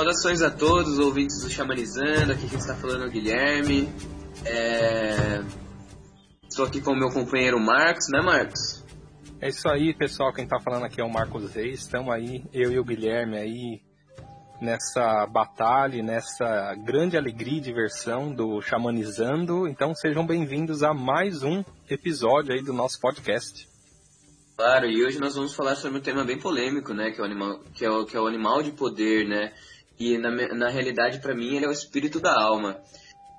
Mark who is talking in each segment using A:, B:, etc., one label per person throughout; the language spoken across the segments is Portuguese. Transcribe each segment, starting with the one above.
A: Saudações a todos, ouvintes do Chamanizando, aqui quem está falando é o Guilherme. É... Estou aqui com o meu companheiro Marcos, né Marcos?
B: É isso aí, pessoal, quem está falando aqui é o Marcos Reis, estamos aí, eu e o Guilherme aí, nessa batalha, nessa grande alegria e diversão do Chamanizando, então sejam bem-vindos a mais um episódio aí do nosso podcast.
A: Claro, e hoje nós vamos falar sobre um tema bem polêmico, né, que é o animal, que é o, que é o animal de poder, né, e na, na realidade, para mim, ele é o espírito da alma.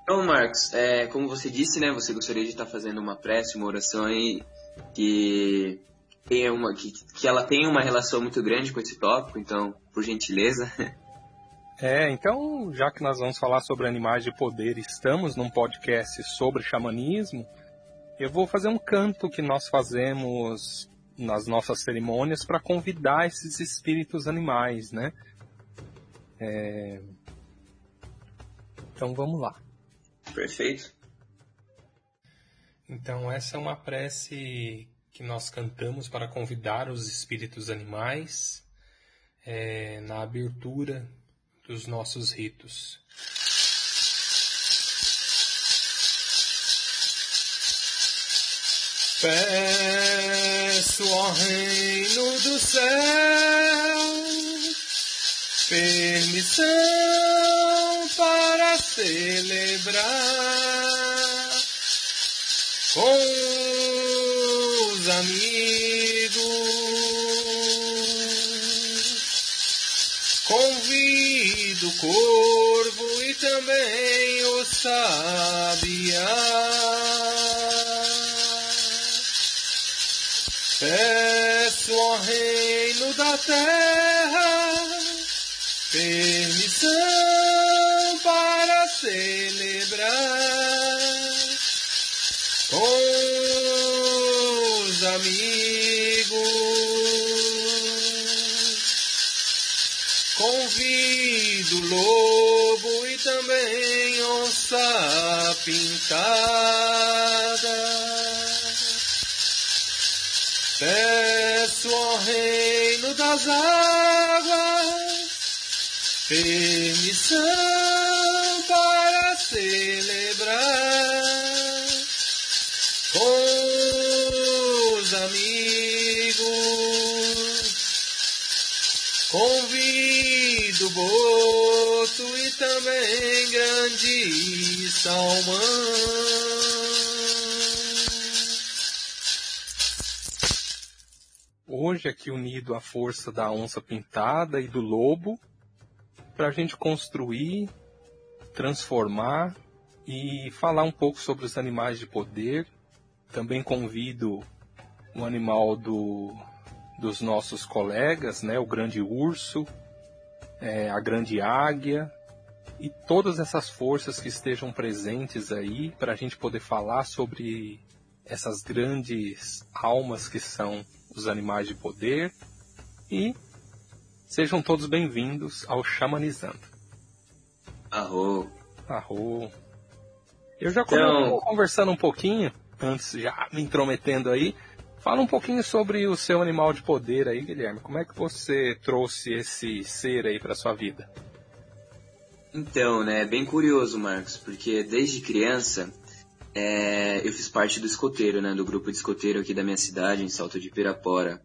A: Então, Marcos, é, como você disse, né, você gostaria de estar fazendo uma prece, uma oração aí que tenha uma que, que ela tenha uma relação muito grande com esse tópico, então, por gentileza.
B: É, então, já que nós vamos falar sobre animais de poder, estamos num podcast sobre xamanismo, eu vou fazer um canto que nós fazemos nas nossas cerimônias para convidar esses espíritos animais, né? É... Então vamos lá.
A: Perfeito.
B: Então essa é uma prece que nós cantamos para convidar os espíritos animais é, na abertura dos nossos ritos. Peço ao reino do céu permissão para celebrar com os amigos. Convido o corvo e também o sabiá. Peço ao reino da terra permissão para celebrar com os amigos. Convido o lobo e também onça pintada. Peço ao reino das águas permissão para celebrar com os amigos. Convido boto e também grande salmão. Hoje aqui unido à força da onça pintada e do lobo, para a gente construir, transformar e falar um pouco sobre os animais de poder. Também convido um animal do, dos nossos colegas, né, o grande urso, é, a grande águia e todas essas forças que estejam presentes aí para a gente poder falar sobre essas grandes almas que são os animais de poder e Sejam todos bem-vindos ao Xamanizando.
A: Arro.
B: Arro. Eu já então... conversando um pouquinho, antes já me intrometendo aí, fala um pouquinho sobre o seu animal de poder aí, Guilherme. Como é que você trouxe esse ser aí para sua vida?
A: Então, né, é bem curioso, Marcos, porque desde criança é, eu fiz parte do escoteiro, né, do grupo de escoteiro aqui da minha cidade, em Salto de Pirapora.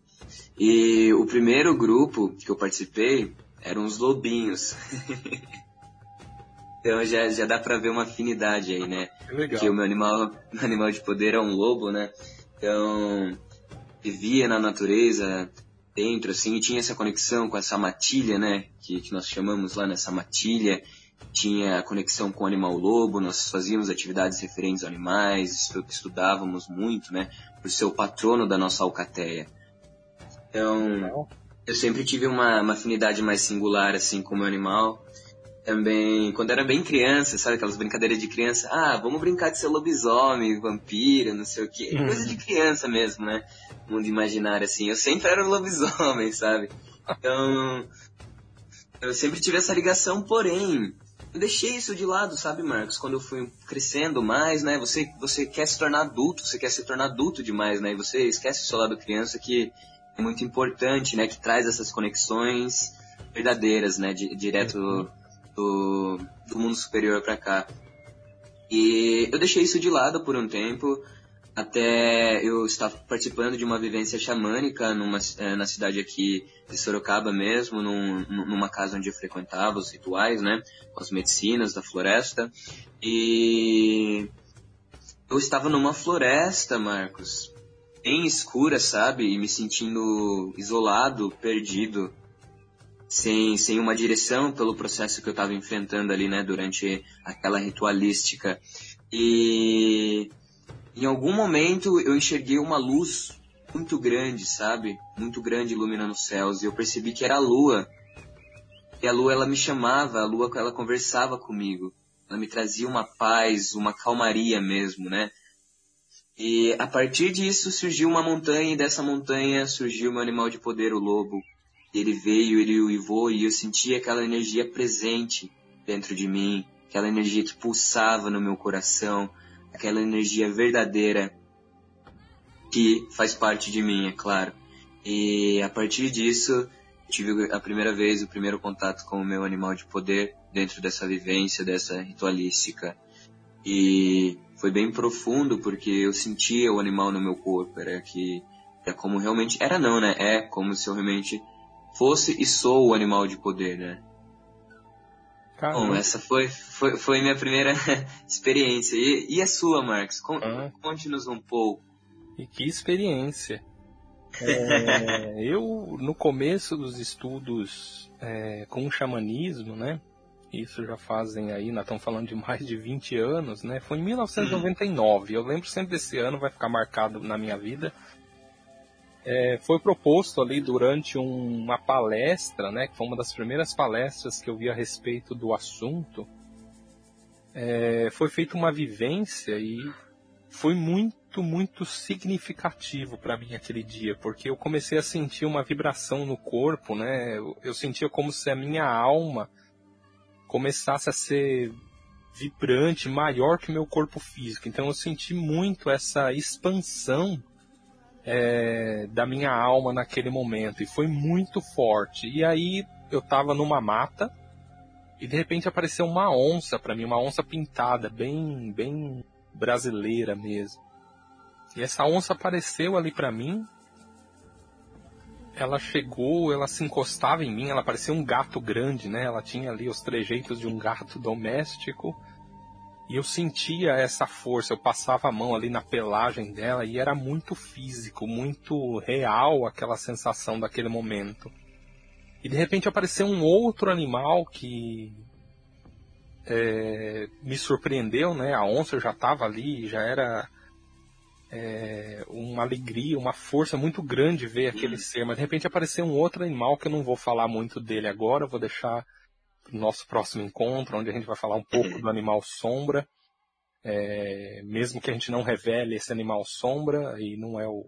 A: E o primeiro grupo que eu participei eram os lobinhos. então já, já dá pra ver uma afinidade aí, né?
B: Legal.
A: Que o meu animal, meu animal de poder é um lobo, né? Então, vivia na natureza, dentro, assim, e tinha essa conexão com essa matilha, né? Que, que nós chamamos lá nessa matilha. Tinha conexão com o animal lobo, nós fazíamos atividades referentes a animais, estudávamos muito, né? Por ser o patrono da nossa alcateia. Então, eu sempre tive uma, uma afinidade mais singular, assim, com o meu animal. Também, quando era bem criança, sabe aquelas brincadeiras de criança? Ah, vamos brincar de ser lobisomem, vampiro, não sei o quê. Uhum. Coisa de criança mesmo, né? Mundo imaginário, assim. Eu sempre era um lobisomem, sabe? Então, eu sempre tive essa ligação, porém, eu deixei isso de lado, sabe, Marcos? Quando eu fui crescendo mais, né? Você, você quer se tornar adulto, você quer se tornar adulto demais, né? E você esquece o seu lado criança que muito importante, né, que traz essas conexões. verdadeiras, né? direto uhum. do, do mundo superior para cá. E eu deixei isso de lado por um tempo, até eu estava participando de uma vivência xamânica numa, eh, na cidade aqui de Sorocaba mesmo, num, numa casa onde eu frequentava os rituais, né, com as medicinas da floresta. E eu estava numa floresta, Marcos, bem escura, sabe, e me sentindo isolado, perdido, sem, sem uma direção pelo processo que eu estava enfrentando ali, né, durante aquela ritualística. E em algum momento eu enxerguei uma luz muito grande, sabe? Muito grande iluminando os céus. E eu percebi que era a lua. E a lua ela me chamava, a lua ela conversava comigo. Ela me trazia uma paz, uma calmaria mesmo, né? E a partir disso surgiu uma montanha e dessa montanha surgiu meu animal de poder, o lobo. Ele veio, ele uivou e eu senti aquela energia presente dentro de mim, aquela energia que pulsava no meu coração, aquela energia verdadeira que faz parte de mim, é claro. E a partir disso, tive a primeira vez, o primeiro contato com o meu animal de poder dentro dessa vivência, dessa ritualística. E foi bem profundo porque eu sentia o animal no meu corpo, era que é como realmente era não, né? É como se eu realmente fosse e sou o animal de poder, né? Caramba. Bom, essa foi, foi, foi minha primeira experiência. E, e a sua, Marcos? ah. Conte-nos um pouco.
B: E que experiência. É, eu, no começo dos estudos é, com o xamanismo, né? Isso já fazem aí, nós estamos falando de mais de 20 anos, né? Foi em 1999. Eu lembro sempre desse ano, vai ficar marcado na minha vida é, foi proposto ali durante um, uma palestra, né, que foi uma das primeiras palestras que eu vi a respeito do assunto, é, foi feita uma vivência e foi muito, muito significativo para mim aquele dia, porque eu comecei a sentir uma vibração no corpo, né, eu, eu sentia como se a minha alma começasse a ser vibrante, maior que meu corpo físico. Então eu senti muito essa expansão é, da minha alma naquele momento e foi muito forte. E aí eu tava numa mata e de repente apareceu uma onça para mim, uma onça pintada, bem, bem brasileira mesmo. E essa onça apareceu ali para mim. Ela chegou, ela se encostava em mim, ela parecia um gato grande, né? Ela tinha ali os trejeitos de um gato doméstico e eu sentia essa força, eu passava a mão ali na pelagem dela e era muito físico, muito real aquela sensação daquele momento. E de repente apareceu um outro animal que é, me surpreendeu, né? A onça já estava ali, já era é, uma alegria, uma força muito grande ver aquele ser. Mas de repente apareceu um outro animal que eu não vou falar muito dele agora, vou deixar nosso próximo encontro, onde a gente vai falar um pouco do animal sombra. É, mesmo que a gente não revele esse animal sombra, e não é o,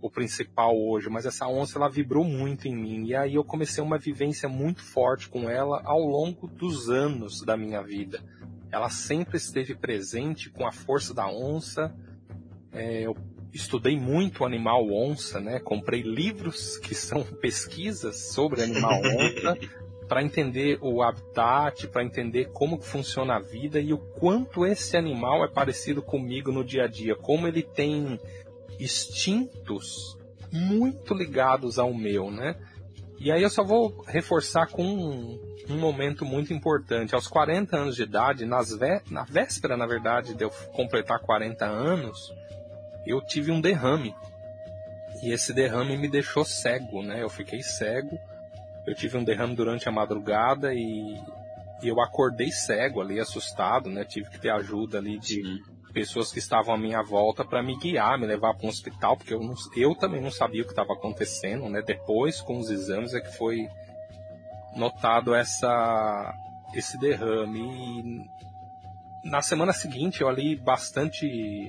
B: o principal hoje, mas essa onça ela vibrou muito em mim. E aí eu comecei uma vivência muito forte com ela ao longo dos anos da minha vida. Ela sempre esteve presente com a força da onça. É, eu estudei muito o animal onça, né? Comprei livros que são pesquisas sobre animal onça. para entender o habitat, para entender como funciona a vida e o quanto esse animal é parecido comigo no dia a dia, como ele tem instintos muito ligados ao meu, né? E aí eu só vou reforçar com um, um momento muito importante. Aos 40 anos de idade, nas vé na véspera, na verdade, de eu completar 40 anos, eu tive um derrame. E esse derrame me deixou cego, né? Eu fiquei cego eu tive um derrame durante a madrugada e, e eu acordei cego ali, assustado, né? Tive que ter ajuda ali de Sim. pessoas que estavam à minha volta para me guiar, me levar para um hospital, porque eu, não, eu também não sabia o que estava acontecendo, né? Depois, com os exames, é que foi notado essa esse derrame. E na semana seguinte eu ali bastante,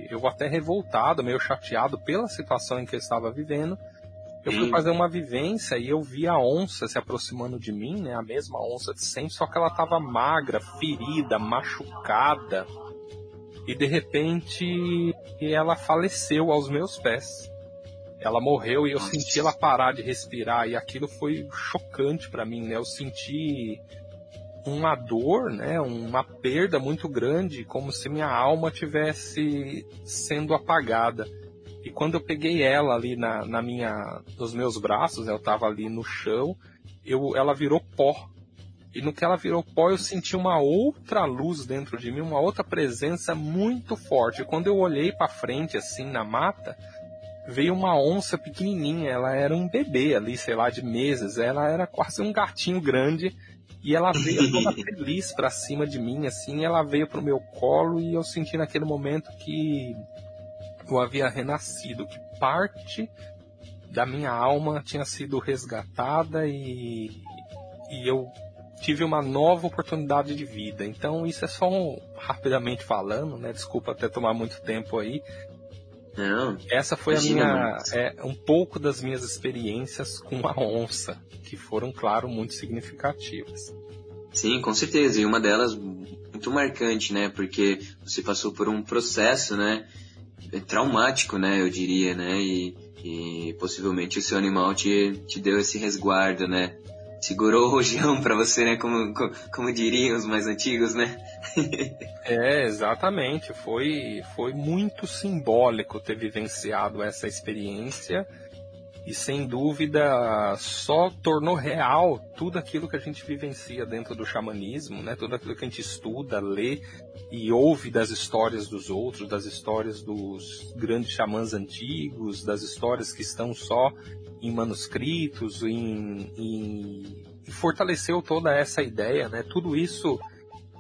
B: eu até revoltado, meio chateado pela situação em que eu estava vivendo. Eu fui fazer uma vivência e eu vi a onça se aproximando de mim, né? A mesma onça de sempre, só que ela tava magra, ferida, machucada. E de repente ela faleceu aos meus pés. ela morreu e eu senti ela parar de respirar e aquilo foi chocante para mim, né? Eu senti uma dor, né? Uma perda muito grande, como se minha alma tivesse sendo apagada. E quando eu peguei ela ali na, na minha, nos meus braços, né, eu estava ali no chão, eu, ela virou pó. E no que ela virou pó, eu senti uma outra luz dentro de mim, uma outra presença muito forte. E quando eu olhei para frente, assim, na mata, veio uma onça pequenininha. Ela era um bebê ali, sei lá, de meses. Ela era quase um gatinho grande. E ela veio toda feliz para cima de mim, assim. Ela veio pro meu colo e eu senti naquele momento que eu havia renascido, que parte da minha alma tinha sido resgatada e, e eu tive uma nova oportunidade de vida. Então isso é só um, rapidamente falando, né? Desculpa até tomar muito tempo aí.
A: Não.
B: Essa foi a minha é, um pouco das minhas experiências com a onça, que foram, claro, muito significativas.
A: Sim, com certeza. E uma delas muito marcante, né? Porque você passou por um processo, né? Traumático, né? Eu diria, né? E, e possivelmente o seu animal te, te deu esse resguardo, né? Segurou o rojão para você, né? Como, como, como, diriam os mais antigos, né?
B: é, exatamente. Foi, foi muito simbólico ter vivenciado essa experiência e sem dúvida só tornou real tudo aquilo que a gente vivencia dentro do xamanismo, né? Tudo aquilo que a gente estuda, lê e ouve das histórias dos outros, das histórias dos grandes xamãs antigos, das histórias que estão só em manuscritos, em, em, e fortaleceu toda essa ideia, né? Tudo isso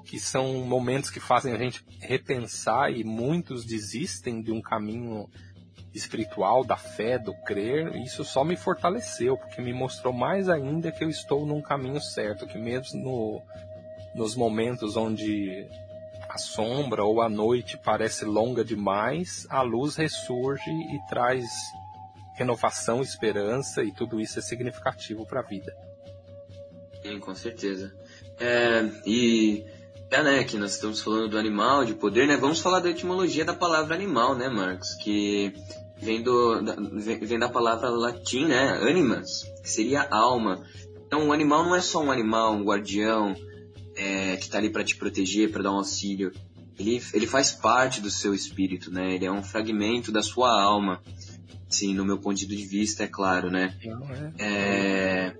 B: que são momentos que fazem a gente repensar e muitos desistem de um caminho espiritual, da fé, do crer, isso só me fortaleceu, porque me mostrou mais ainda que eu estou num caminho certo, que mesmo no, nos momentos onde a sombra ou a noite parece longa demais, a luz ressurge e traz renovação, esperança e tudo isso é significativo para a vida.
A: Sim, com certeza. É, e é, né, que nós estamos falando do animal, de poder, né? Vamos falar da etimologia da palavra animal, né, Marcos? Que vem, do, da, vem da palavra latim, né? Animas, que seria alma. Então, o animal não é só um animal, um guardião, é, que está ali para te proteger, para dar um auxílio. Ele, ele faz parte do seu espírito, né? Ele é um fragmento da sua alma. Sim, no meu ponto de vista, é claro, né? É. é...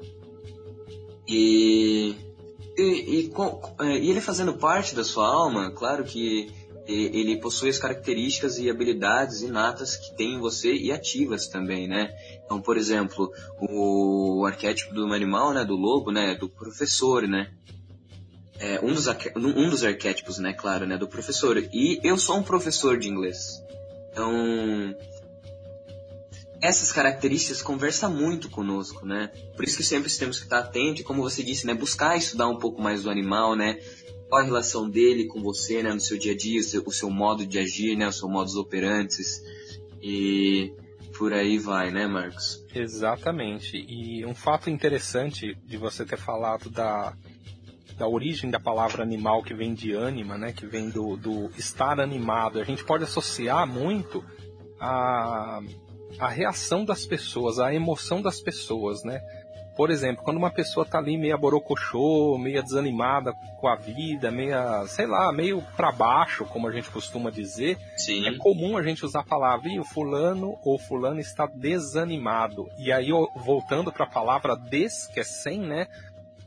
A: E, e, e, é, e, ele fazendo parte da sua alma, claro que ele possui as características e habilidades inatas que tem em você e ativas também, né? Então, por exemplo, o arquétipo do animal, né, do lobo, né, do professor, né? É, um, dos, um dos arquétipos, né, claro, né, do professor. E eu sou um professor de inglês. Então, essas características conversam muito conosco, né? Por isso que sempre temos que estar atento e, como você disse, né, buscar estudar um pouco mais do animal, né? Qual a relação dele com você, né, no seu dia a dia, o seu, o seu modo de agir, né, o seu modus operantes e por aí vai, né, Marcos?
B: Exatamente. E um fato interessante de você ter falado da da origem da palavra animal que vem de ânima, né, que vem do, do estar animado. A gente pode associar muito a a reação das pessoas, a emoção das pessoas, né? Por exemplo, quando uma pessoa tá ali meio borocochô, meio desanimada com a vida, meio, sei lá, meio para baixo, como a gente costuma dizer,
A: Sim.
B: é comum a gente usar a palavra, e o fulano ou fulano está desanimado. E aí, voltando para a palavra des, que é sem, né?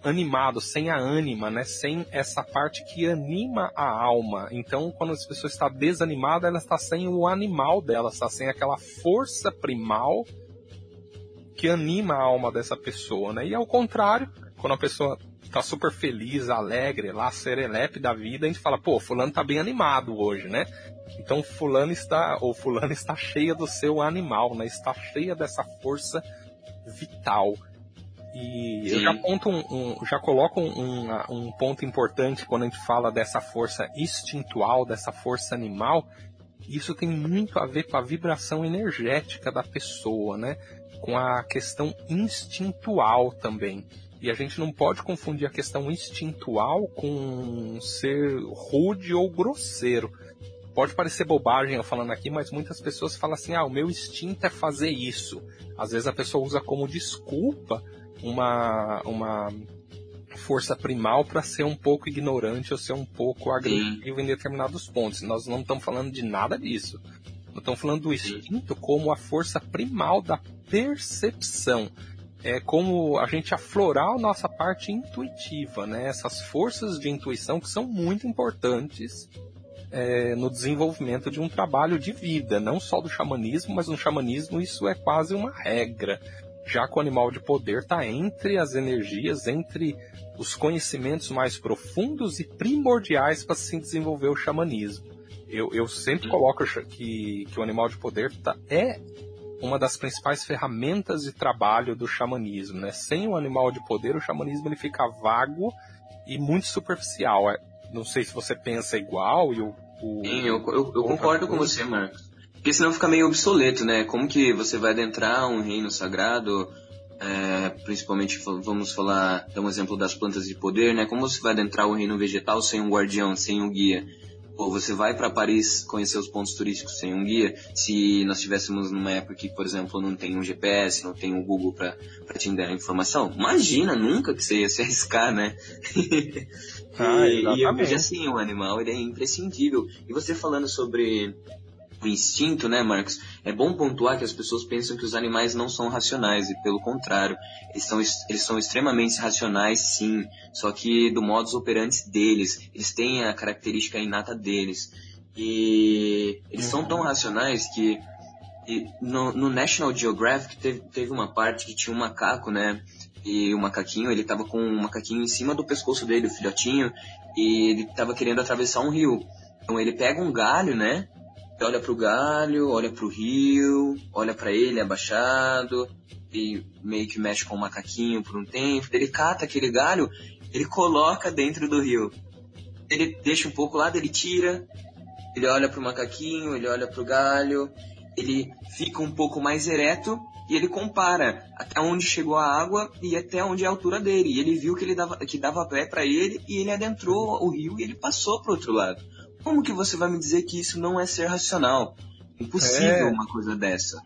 B: Animado, sem a ânima, né? Sem essa parte que anima a alma. Então, quando as pessoa está desanimada, ela está sem o animal dela, está sem aquela força primal que anima a alma dessa pessoa, né? E ao contrário, quando a pessoa está super feliz, alegre, lá serelepe da vida, a gente fala, pô, fulano está bem animado hoje, né? Então fulano está, ou fulano está cheia do seu animal, né? Está cheia dessa força vital. E Sim. eu já, ponto um, um, já coloco um, um, ponto importante quando a gente fala dessa força instintual, dessa força animal. Isso tem muito a ver com a vibração energética da pessoa, né? Com a questão instintual também. E a gente não pode confundir a questão instintual com ser rude ou grosseiro. pode parecer bobagem eu falando aqui, mas muitas pessoas falam assim: ah, o meu instinto é fazer isso. Às vezes a pessoa usa como desculpa uma, uma força primal para ser um pouco ignorante ou ser um pouco agressivo Sim. em determinados pontos. Nós não estamos falando de nada disso. Nós estamos falando do instinto como a força primal da percepção. É como a gente aflorar a nossa parte intuitiva, né? Essas forças de intuição que são muito importantes é, no desenvolvimento de um trabalho de vida, não só do xamanismo, mas no xamanismo isso é quase uma regra, já que o animal de poder está entre as energias, entre os conhecimentos mais profundos e primordiais para se desenvolver o xamanismo. Eu, eu sempre uhum. coloco que, que o animal de poder tá, é uma das principais ferramentas de trabalho do xamanismo. Né? Sem o animal de poder, o xamanismo ele fica vago e muito superficial. É, não sei se você pensa igual e o. o
A: Sim, eu, eu, eu concordo com você, Marcos. Porque senão fica meio obsoleto, né? Como que você vai adentrar um reino sagrado, é, principalmente vamos falar, dar um exemplo das plantas de poder, né? Como você vai adentrar o reino vegetal sem um guardião, sem um guia? Ou você vai para Paris conhecer os pontos turísticos sem um guia? Se nós estivéssemos numa época que, por exemplo, não tem um GPS, não tem um Google para te dar a informação, imagina nunca que você ia se arriscar, né? ah, e, e eu vejo assim, o animal ele é imprescindível. E você falando sobre instinto, né, Marcos? É bom pontuar que as pessoas pensam que os animais não são racionais e pelo contrário, eles são, eles são extremamente racionais, sim, só que do modus operandi deles, eles têm a característica inata deles. E eles são tão racionais que no, no, National Geographic teve, teve uma parte que tinha um macaco, né? E o macaquinho, ele tava com um macaquinho em cima do pescoço dele, o filhotinho, e ele tava querendo atravessar um rio. Então ele pega um galho, né? Olha para o galho, olha para o rio, olha para ele abaixado e meio que mexe com o macaquinho por um tempo. Ele cata aquele galho, ele coloca dentro do rio. Ele deixa um pouco lá, ele tira, ele olha para o macaquinho, ele olha para o galho, ele fica um pouco mais ereto e ele compara até onde chegou a água e até onde é a altura dele. E ele viu que ele dava, que dava pé para ele e ele adentrou o rio e ele passou para outro lado. Como que você vai me dizer que isso não é ser racional? Impossível é... uma coisa dessa.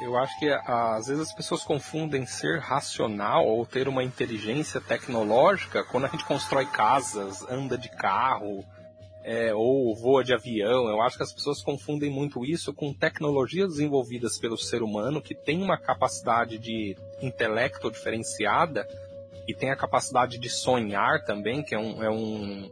B: Eu acho que às vezes as pessoas confundem ser racional ou ter uma inteligência tecnológica quando a gente constrói casas, anda de carro é, ou voa de avião. Eu acho que as pessoas confundem muito isso com tecnologias desenvolvidas pelo ser humano que tem uma capacidade de intelecto diferenciada e tem a capacidade de sonhar também, que é um, é um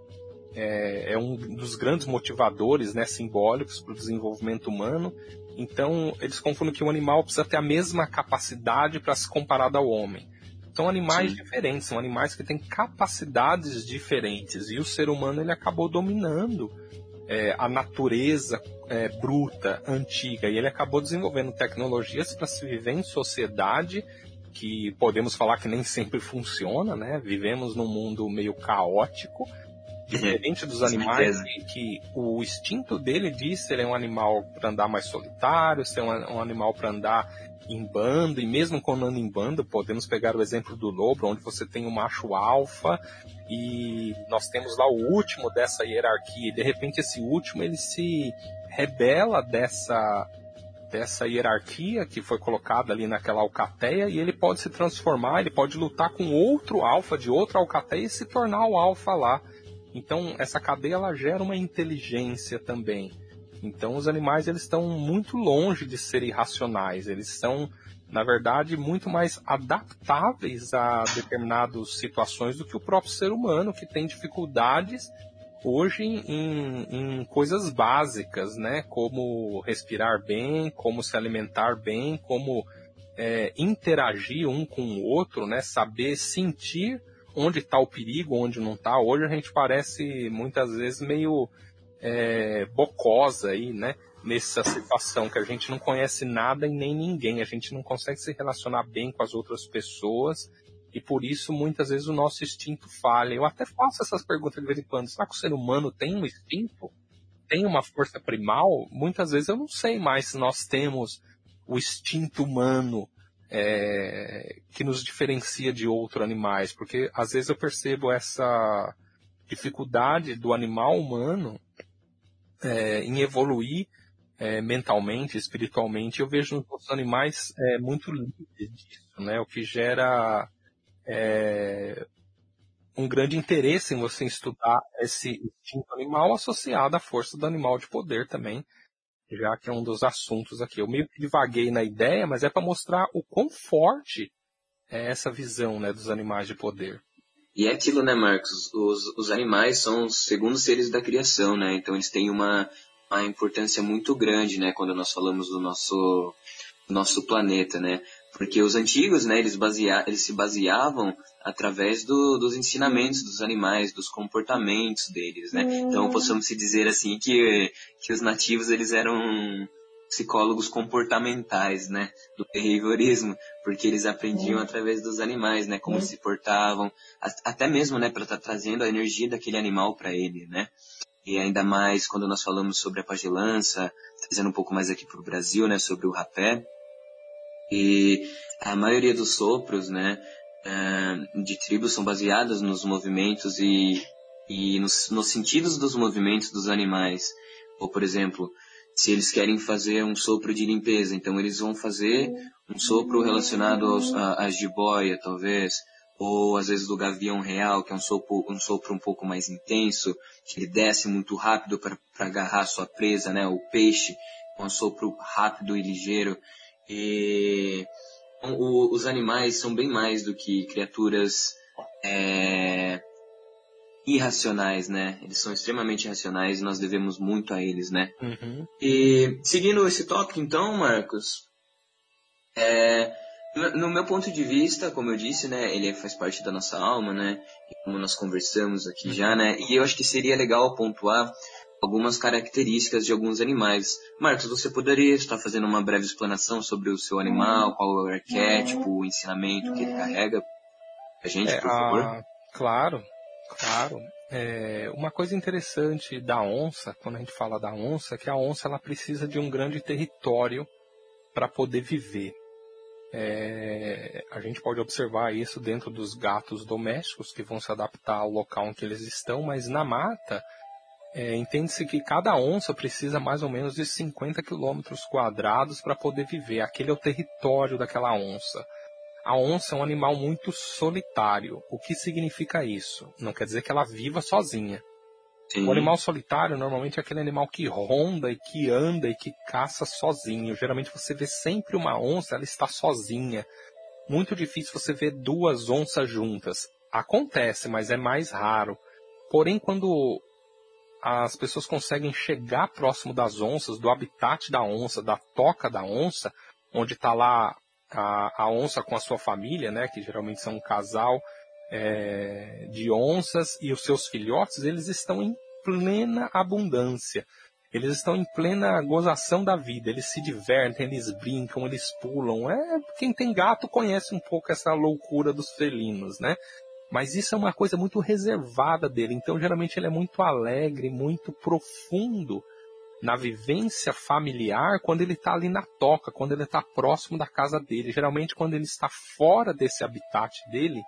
B: é, é um dos grandes motivadores né, simbólicos para o desenvolvimento humano. Então, eles confundem que o animal precisa ter a mesma capacidade para se comparar ao homem. São animais Sim. diferentes, são animais que têm capacidades diferentes. E o ser humano ele acabou dominando é, a natureza é, bruta, antiga, e ele acabou desenvolvendo tecnologias para se viver em sociedade que podemos falar que nem sempre funciona, né? Vivemos num mundo meio caótico, diferente dos animais que, que, o instinto dele diz ser um animal para andar mais solitário, ser um, um animal para andar em bando, e mesmo quando anda em bando, podemos pegar o exemplo do lobo, onde você tem o um macho alfa e nós temos lá o último dessa hierarquia, e de repente esse último ele se rebela dessa dessa hierarquia que foi colocada ali naquela alcateia e ele pode se transformar, ele pode lutar com outro alfa de outra alcateia e se tornar o alfa lá. Então, essa cadeia ela gera uma inteligência também. Então, os animais eles estão muito longe de serem irracionais. Eles são, na verdade, muito mais adaptáveis a determinadas situações do que o próprio ser humano, que tem dificuldades hoje em, em, coisas básicas, né? Como respirar bem, como se alimentar bem, como é, interagir um com o outro, né? Saber sentir onde está o perigo, onde não está. Hoje a gente parece muitas vezes meio é, bocosa aí, né? Nessa situação que a gente não conhece nada e nem ninguém, a gente não consegue se relacionar bem com as outras pessoas e por isso muitas vezes o nosso instinto falha. Eu até faço essas perguntas de vez em quando. Será que o ser humano tem um instinto? Tem uma força primal? Muitas vezes eu não sei mais se nós temos o instinto humano é, que nos diferencia de outros animais, porque às vezes eu percebo essa dificuldade do animal humano é, em evoluir é, mentalmente, espiritualmente. Eu vejo os animais é, muito livres disso, né? O que gera é, um grande interesse em você estudar esse instinto animal associado à força do animal de poder também, já que é um dos assuntos aqui. Eu meio que divaguei na ideia, mas é para mostrar o quão forte é essa visão né, dos animais de poder.
A: E é aquilo, né, Marcos? Os, os animais são os segundos seres da criação, né? Então eles têm uma, uma importância muito grande, né, quando nós falamos do nosso, nosso planeta, né? Porque os antigos, né, eles, basea, eles se baseavam através do, dos ensinamentos dos animais, dos comportamentos deles, né? Uhum. Então possamos se dizer assim que, que os nativos eles eram psicólogos comportamentais, né, do behaviorismo, porque eles aprendiam uhum. através dos animais, né, como uhum. se portavam, até mesmo, né, para estar tá trazendo a energia daquele animal para ele, né? E ainda mais quando nós falamos sobre a pagelança, trazendo um pouco mais aqui para o Brasil, né, sobre o rapé. E a maioria dos sopros, né, de tribos são baseadas nos movimentos e, e nos, nos sentidos dos movimentos dos animais. Ou, por exemplo, se eles querem fazer um sopro de limpeza, então eles vão fazer um sopro relacionado aos, a, a jiboia, talvez, ou às vezes do gavião real, que é um sopro, um sopro um pouco mais intenso, que ele desce muito rápido para agarrar sua presa, né, o peixe, um sopro rápido e ligeiro. E o, os animais são bem mais do que criaturas é, irracionais, né? Eles são extremamente racionais e nós devemos muito a eles, né? Uhum. E seguindo esse tópico, então, Marcos, é, no meu ponto de vista, como eu disse, né, ele faz parte da nossa alma, né? Como nós conversamos aqui já, né? E eu acho que seria legal pontuar algumas características de alguns animais. Marcos, você poderia estar fazendo uma breve explanação sobre o seu animal, qual é o arquétipo, o ensinamento que ele carrega? A gente, é, por favor. A...
B: Claro. Claro. É, uma coisa interessante da onça, quando a gente fala da onça, é que a onça ela precisa de um grande território para poder viver. É, a gente pode observar isso dentro dos gatos domésticos que vão se adaptar ao local em que eles estão, mas na mata é, entende-se que cada onça precisa mais ou menos de 50 quilômetros quadrados para poder viver. Aquele é o território daquela onça. A onça é um animal muito solitário. O que significa isso? Não quer dizer que ela viva sozinha. Sim. O animal solitário normalmente é aquele animal que ronda e que anda e que caça sozinho. Geralmente você vê sempre uma onça, ela está sozinha. Muito difícil você ver duas onças juntas. Acontece, mas é mais raro. Porém, quando as pessoas conseguem chegar próximo das onças, do habitat da onça, da toca da onça, onde está lá a, a onça com a sua família, né, que geralmente são um casal é, de onças e os seus filhotes, eles estão em plena abundância. Eles estão em plena gozação da vida, eles se divertem, eles brincam, eles pulam. É, quem tem gato conhece um pouco essa loucura dos felinos, né? Mas isso é uma coisa muito reservada dele. Então, geralmente, ele é muito alegre, muito profundo na vivência familiar quando ele está ali na toca, quando ele está próximo da casa dele. Geralmente, quando ele está fora desse habitat dele,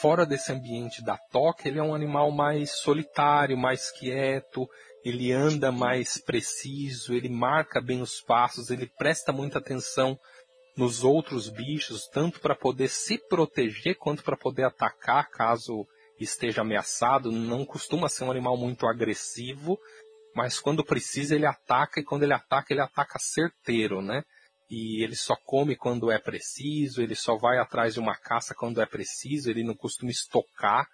B: fora desse ambiente da toca, ele é um animal mais solitário, mais quieto, ele anda mais preciso, ele marca bem os passos, ele presta muita atenção nos outros bichos, tanto para poder se proteger quanto para poder atacar caso esteja ameaçado. Não costuma ser um animal muito agressivo, mas quando precisa ele ataca e quando ele ataca, ele ataca certeiro, né? E ele só come quando é preciso, ele só vai atrás de uma caça quando é preciso, ele não costuma estocar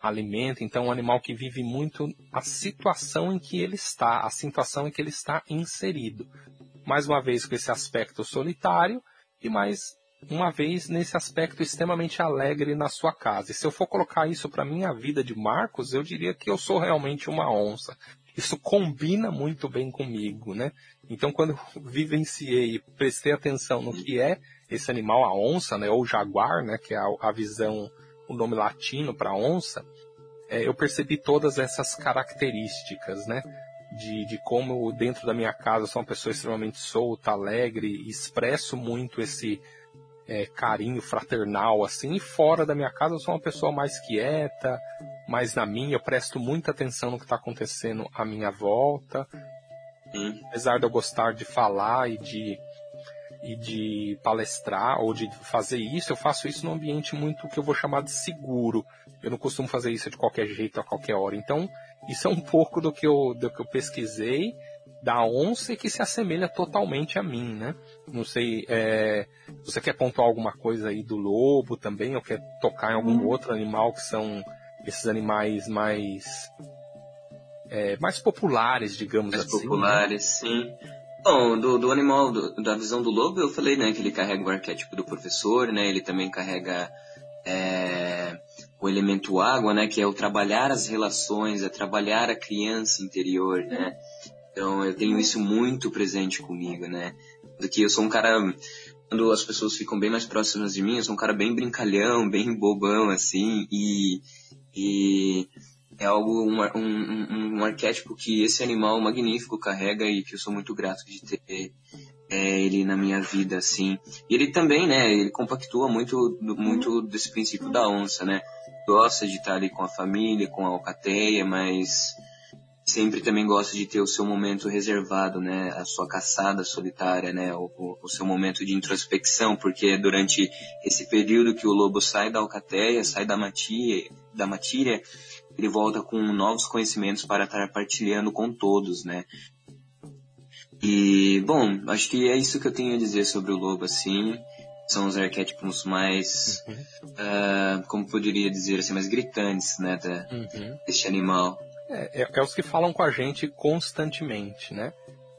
B: alimento, então é um animal que vive muito a situação em que ele está, a situação em que ele está inserido. Mais uma vez com esse aspecto solitário e mais uma vez nesse aspecto extremamente alegre na sua casa. E se eu for colocar isso para minha vida de Marcos, eu diria que eu sou realmente uma onça isso combina muito bem comigo, né? Então, quando eu vivenciei e prestei atenção no que é esse animal, a onça, né, ou jaguar, né, que é a, a visão, o nome latino para onça, é, eu percebi todas essas características, né? De, de como dentro da minha casa sou uma pessoa extremamente solta, alegre, expresso muito esse é, carinho fraternal, assim, e fora da minha casa eu sou uma pessoa mais quieta, mais na minha, eu presto muita atenção no que está acontecendo à minha volta.
A: Sim.
B: Apesar de eu gostar de falar e de, e de palestrar ou de fazer isso, eu faço isso num ambiente muito que eu vou chamar de seguro. Eu não costumo fazer isso de qualquer jeito, a qualquer hora. Então, isso é um pouco do que eu, do que eu pesquisei da onça que se assemelha totalmente a mim, né? Não sei, é, você quer pontuar alguma coisa aí do lobo também, ou quer tocar em algum hum. outro animal que são esses animais mais é, mais populares, digamos
A: mais
B: assim.
A: Mais né? populares, né? sim. Bom, do, do animal, do, da visão do lobo, eu falei, né, que ele carrega o arquétipo do professor, né, ele também carrega é, o elemento água, né, que é o trabalhar as relações, é trabalhar a criança interior, né. Então eu tenho isso muito presente comigo, né, porque eu sou um cara quando as pessoas ficam bem mais próximas de mim, eu sou um cara bem brincalhão, bem bobão, assim, e, e é algo, um, um, um, arquétipo que esse animal magnífico carrega e que eu sou muito grato de ter é, ele na minha vida, assim. E ele também, né, ele compactua muito, muito desse princípio da onça, né. Gosta de estar ali com a família, com a alcateia, mas sempre também gosta de ter o seu momento reservado, né, a sua caçada solitária, né, o, o, seu momento de introspecção, porque é durante esse período que o lobo sai da alcateia, sai da matilha, da matilha, ele volta com novos conhecimentos para estar partilhando com todos, né. E, bom, acho que é isso que eu tenho a dizer sobre o lobo, assim. São os arquétipos mais, uhum. uh, como poderia dizer assim, mais gritantes, né, da, uhum. deste animal.
B: É, é, é, os que falam com a gente constantemente, né?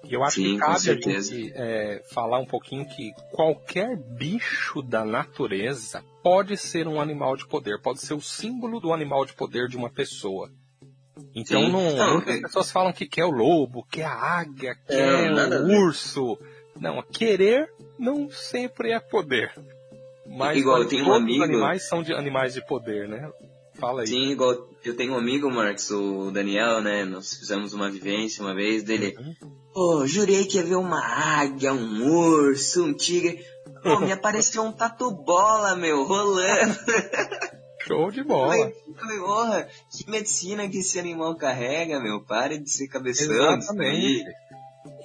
B: E eu acho Sim, que cabe a gente é, falar um pouquinho que qualquer bicho da natureza pode ser um animal de poder, pode ser o símbolo do animal de poder de uma pessoa. Então Sim. não, não, as pessoas falam que quer o lobo, quer a águia, quer o urso. Não, querer não sempre é poder. Mas
A: Igual, eu tenho um amigo...
B: os animais são de animais de poder, né? Fala aí.
A: Sim, igual eu tenho um amigo, Marcos, o Daniel, né? Nós fizemos uma vivência uma vez dele. Uhum. Oh, jurei que ia ver uma águia, um urso, um tigre. Oh, me apareceu um tatu-bola, meu, rolando.
B: Show de bola.
A: Falei, porra, que medicina que esse animal carrega, meu. Pare de ser cabeção.
B: Exatamente.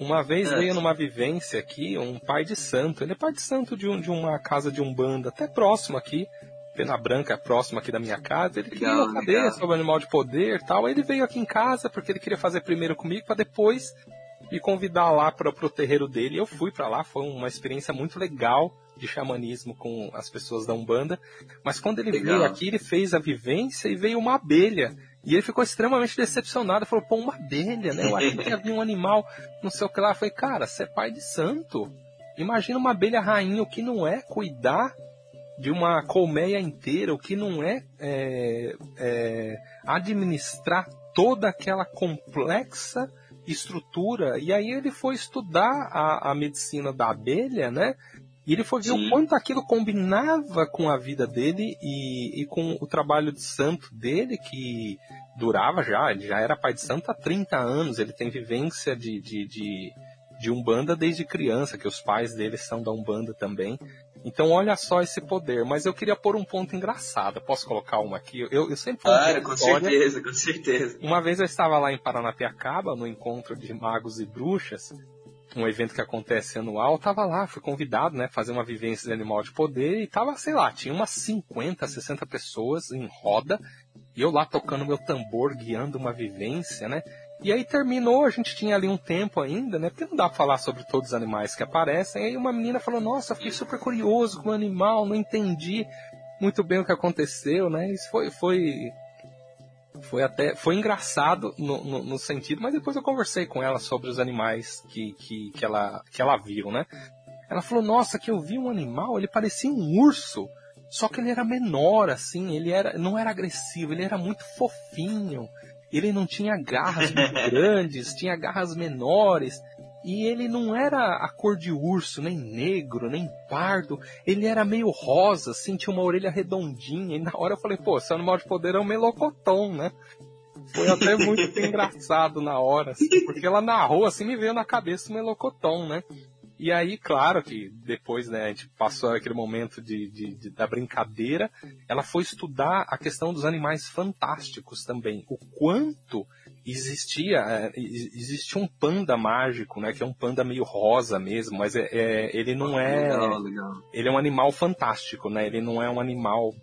B: Uma vez ah. veio numa vivência aqui um pai de santo. Ele é pai de santo de, um, de uma casa de umbanda, até próximo aqui. Pena Branca, próximo aqui da minha casa. Ele legal, queria saber legal. sobre o animal de poder e tal. Aí ele veio aqui em casa porque ele queria fazer primeiro comigo para depois me convidar lá para o terreiro dele. Eu fui para lá, foi uma experiência muito legal de xamanismo com as pessoas da Umbanda. Mas quando ele legal. veio aqui, ele fez a vivência e veio uma abelha. E ele ficou extremamente decepcionado. Falou, pô, uma abelha, né? Eu achei que havia um animal, não sei o que lá. Eu falei, cara, você é pai de santo. Imagina uma abelha rainha, o que não é cuidar de uma colmeia inteira, o que não é, é, é administrar toda aquela complexa estrutura. E aí ele foi estudar a, a medicina da abelha, né? E ele foi ver Sim. o quanto aquilo combinava com a vida dele e, e, com o trabalho de santo dele, que durava já, ele já era pai de santo há 30 anos, ele tem vivência de, de, de, de Umbanda desde criança, que os pais dele são da Umbanda também. Então olha só esse poder. Mas eu queria pôr um ponto engraçado. Posso colocar uma aqui? Eu, eu sempre
A: Claro, com história. certeza, com certeza.
B: Uma vez eu estava lá em Paranapiacaba, no encontro de magos e bruxas, um evento que acontece anual, tava lá, fui convidado, né, fazer uma vivência de animal de poder e tava, sei lá, tinha umas 50, 60 pessoas em roda, e eu lá tocando meu tambor, guiando uma vivência, né? E aí terminou, a gente tinha ali um tempo ainda, né? Porque não dá pra falar sobre todos os animais que aparecem. Aí uma menina falou, nossa, fiquei super curioso com o animal, não entendi muito bem o que aconteceu, né? Isso foi, foi, foi até, foi engraçado no, no, no sentido, mas depois eu conversei com ela sobre os animais que, que, que, ela, que ela viu, né? Ela falou, nossa, que eu vi um animal, ele parecia um urso. Só que ele era menor, assim, ele era, não era agressivo, ele era muito fofinho ele não tinha garras muito grandes, tinha garras menores. E ele não era a cor de urso, nem negro, nem pardo. Ele era meio rosa, assim, tinha uma orelha redondinha. E na hora eu falei, pô, esse animal de poder é um melocotom, né? Foi até muito engraçado na hora, assim, porque ela narrou, assim, me veio na cabeça o melocotom, né? E aí, claro que depois, né, a gente passou aquele momento de, de, de, da brincadeira, ela foi estudar a questão dos animais fantásticos também. O quanto existia, é, existia um panda mágico, né, que é um panda meio rosa mesmo, mas é, é ele não é, ele é um animal fantástico, né, ele não é um animal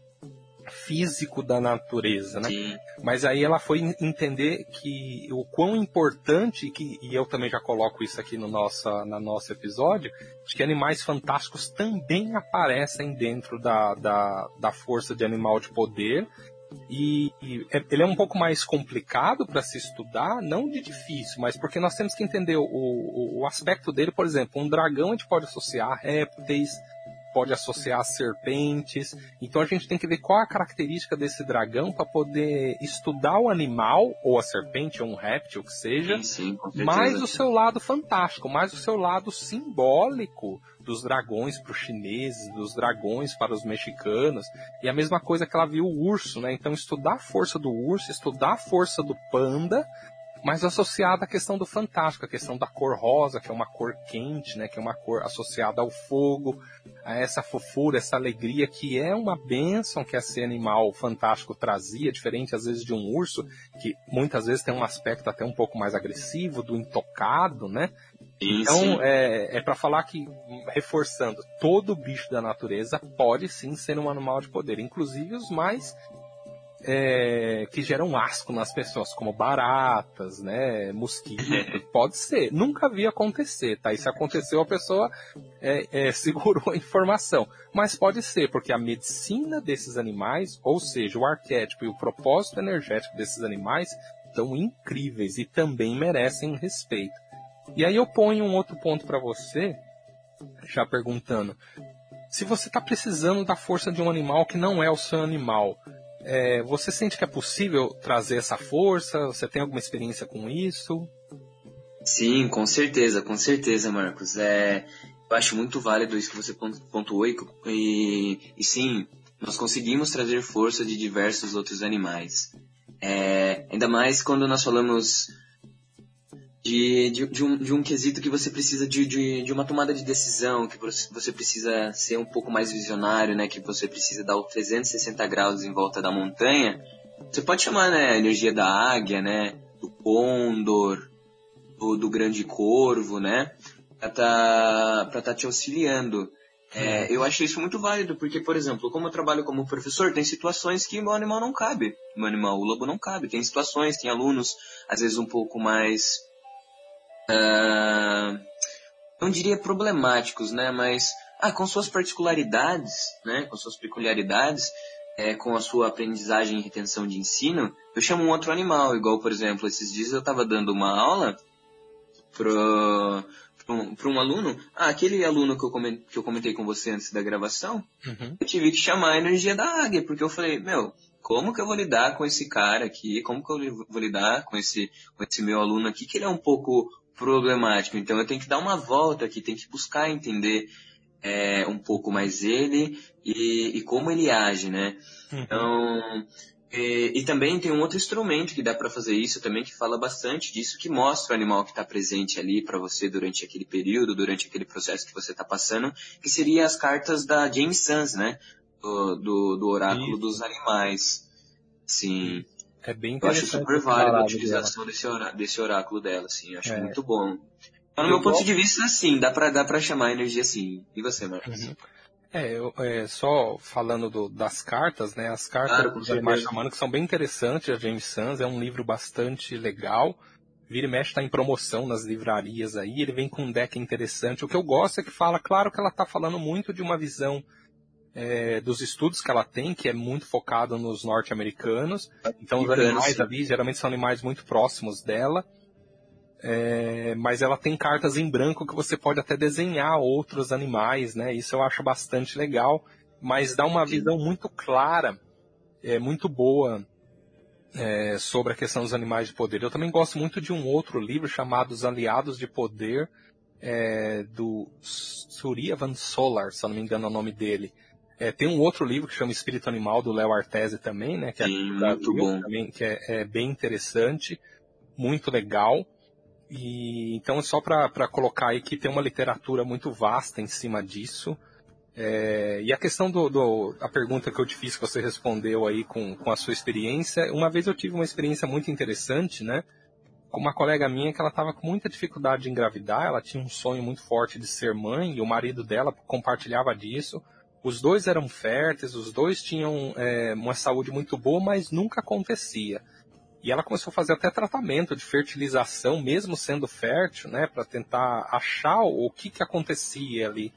B: físico da natureza, né? Sim. Mas aí ela foi entender que o quão importante, que, e eu também já coloco isso aqui no nossa, na nosso episódio, de que animais fantásticos também aparecem dentro da, da, da força de animal de poder, e, e, é, ele é um pouco mais complicado para se estudar, não de difícil, mas porque nós temos que entender o, o, o, aspecto dele, por exemplo, um dragão a gente pode associar répteis, pode associar serpentes. Então a gente tem que ver qual a característica desse dragão para poder estudar o animal, ou a serpente, ou um réptil que seja, sim, sim, mais o seu lado fantástico, mais o seu lado simbólico dos dragões para os chineses, dos dragões para os mexicanos, e a mesma coisa que ela viu o urso, né? Então estudar a força do urso, estudar a força do panda, mas associada à questão do fantástico, a questão da cor rosa, que é uma cor quente, né, que é uma cor associada ao fogo, a essa fofura, essa alegria, que é uma bênção que esse animal fantástico trazia, diferente às vezes de um urso, que muitas vezes tem um aspecto até um pouco mais agressivo, do intocado, né? Então, é, é para falar que, reforçando, todo bicho da natureza pode sim ser um animal de poder, inclusive os mais é, que geram asco nas pessoas, como baratas, né, mosquitos. Pode ser. Nunca vi acontecer, tá? E se aconteceu, a pessoa é, é, segurou a informação. Mas pode ser, porque a medicina desses animais, ou seja, o arquétipo e o propósito energético desses animais, são incríveis e também merecem respeito. E aí eu ponho um outro ponto para você, já perguntando. Se você está precisando da força de um animal que não é o seu animal, é, você sente que é possível trazer essa força? Você tem alguma experiência com isso?
A: Sim, com certeza, com certeza, Marcos. É, eu acho muito válido isso que você pontuou e, e, sim, nós conseguimos trazer força de diversos outros animais. É, ainda mais quando nós falamos de, de, de, um, de um quesito que você precisa de, de, de uma tomada de decisão, que você precisa ser um pouco mais visionário, né? Que você precisa dar o 360 graus em volta da montanha. Você pode chamar, né? A energia da águia, né? Do condor, do, do grande corvo, né? Pra tá, pra tá te auxiliando. É, eu acho isso muito válido, porque, por exemplo, como eu trabalho como professor, tem situações que meu animal não cabe. Meu animal, o lobo não cabe. Tem situações, tem alunos, às vezes um pouco mais uh, não diria problemáticos, né? Mas ah, com suas particularidades, né? Com suas peculiaridades, é, com a sua aprendizagem e retenção de ensino, eu chamo um outro animal, igual, por exemplo, esses dias eu estava dando uma aula pro, para um, um, aluno, ah, aquele aluno que eu, comentei, que eu comentei com você antes da gravação, uhum. eu tive que chamar a energia da águia, porque eu falei, meu, como que eu vou lidar com esse cara aqui, como que eu vou lidar com esse, com esse meu aluno aqui, que ele é um pouco problemático. Então eu tenho que dar uma volta aqui, tenho que buscar entender é, um pouco mais ele e, e, como ele age, né? Uhum. Então, e, e, também tem um outro instrumento que dá para fazer isso também, que fala bastante disso, que mostra o animal que está presente ali para você durante aquele período, durante aquele processo que você está passando, que seria as cartas da James Sans, né? Do, do, do oráculo isso. dos animais. Sim.
B: É bem interessante.
A: Eu acho super válido a utilização desse, orá desse oráculo dela, assim. Eu acho é. muito bom. Então, no eu meu ponto de vista, sim, dá pra, dá pra chamar a energia assim. E você, Marcos? Uhum.
B: É, eu, é, só falando do, das cartas, né? As cartas claro, dos animais xamânicos são bem interessantes. A James Sans é um livro bastante legal. Vira e mexe tá em promoção nas livrarias aí. Ele vem com um deck interessante. O que eu gosto é que fala, claro que ela tá falando muito de uma visão é, dos estudos que ela tem, que é muito focado nos norte-americanos. Então os animais ali geralmente são animais muito próximos dela. É, mas ela tem cartas em branco que você pode até desenhar outros animais, né? Isso eu acho bastante legal, mas dá uma visão muito clara, é, muito boa é, sobre a questão dos animais de poder. Eu também gosto muito de um outro livro chamado Os Aliados de Poder, é, do Surya Solar, se eu não me engano é o nome dele. É, tem um outro livro que chama Espírito Animal, do Léo Artese também, né? Que é,
A: Sim, muito.
B: Também, que é, é, bem interessante, muito legal. E então só para colocar aí que tem uma literatura muito vasta em cima disso. É, e a questão do, do, a pergunta que eu te fiz que você respondeu aí com, com a sua experiência, uma vez eu tive uma experiência muito interessante, né? Com uma colega minha que ela estava com muita dificuldade de engravidar, ela tinha um sonho muito forte de ser mãe e o marido dela compartilhava disso. Os dois eram férteis, os dois tinham é, uma saúde muito boa, mas nunca acontecia. E ela começou a fazer até tratamento de fertilização, mesmo sendo fértil, né, para tentar achar o que, que acontecia ali.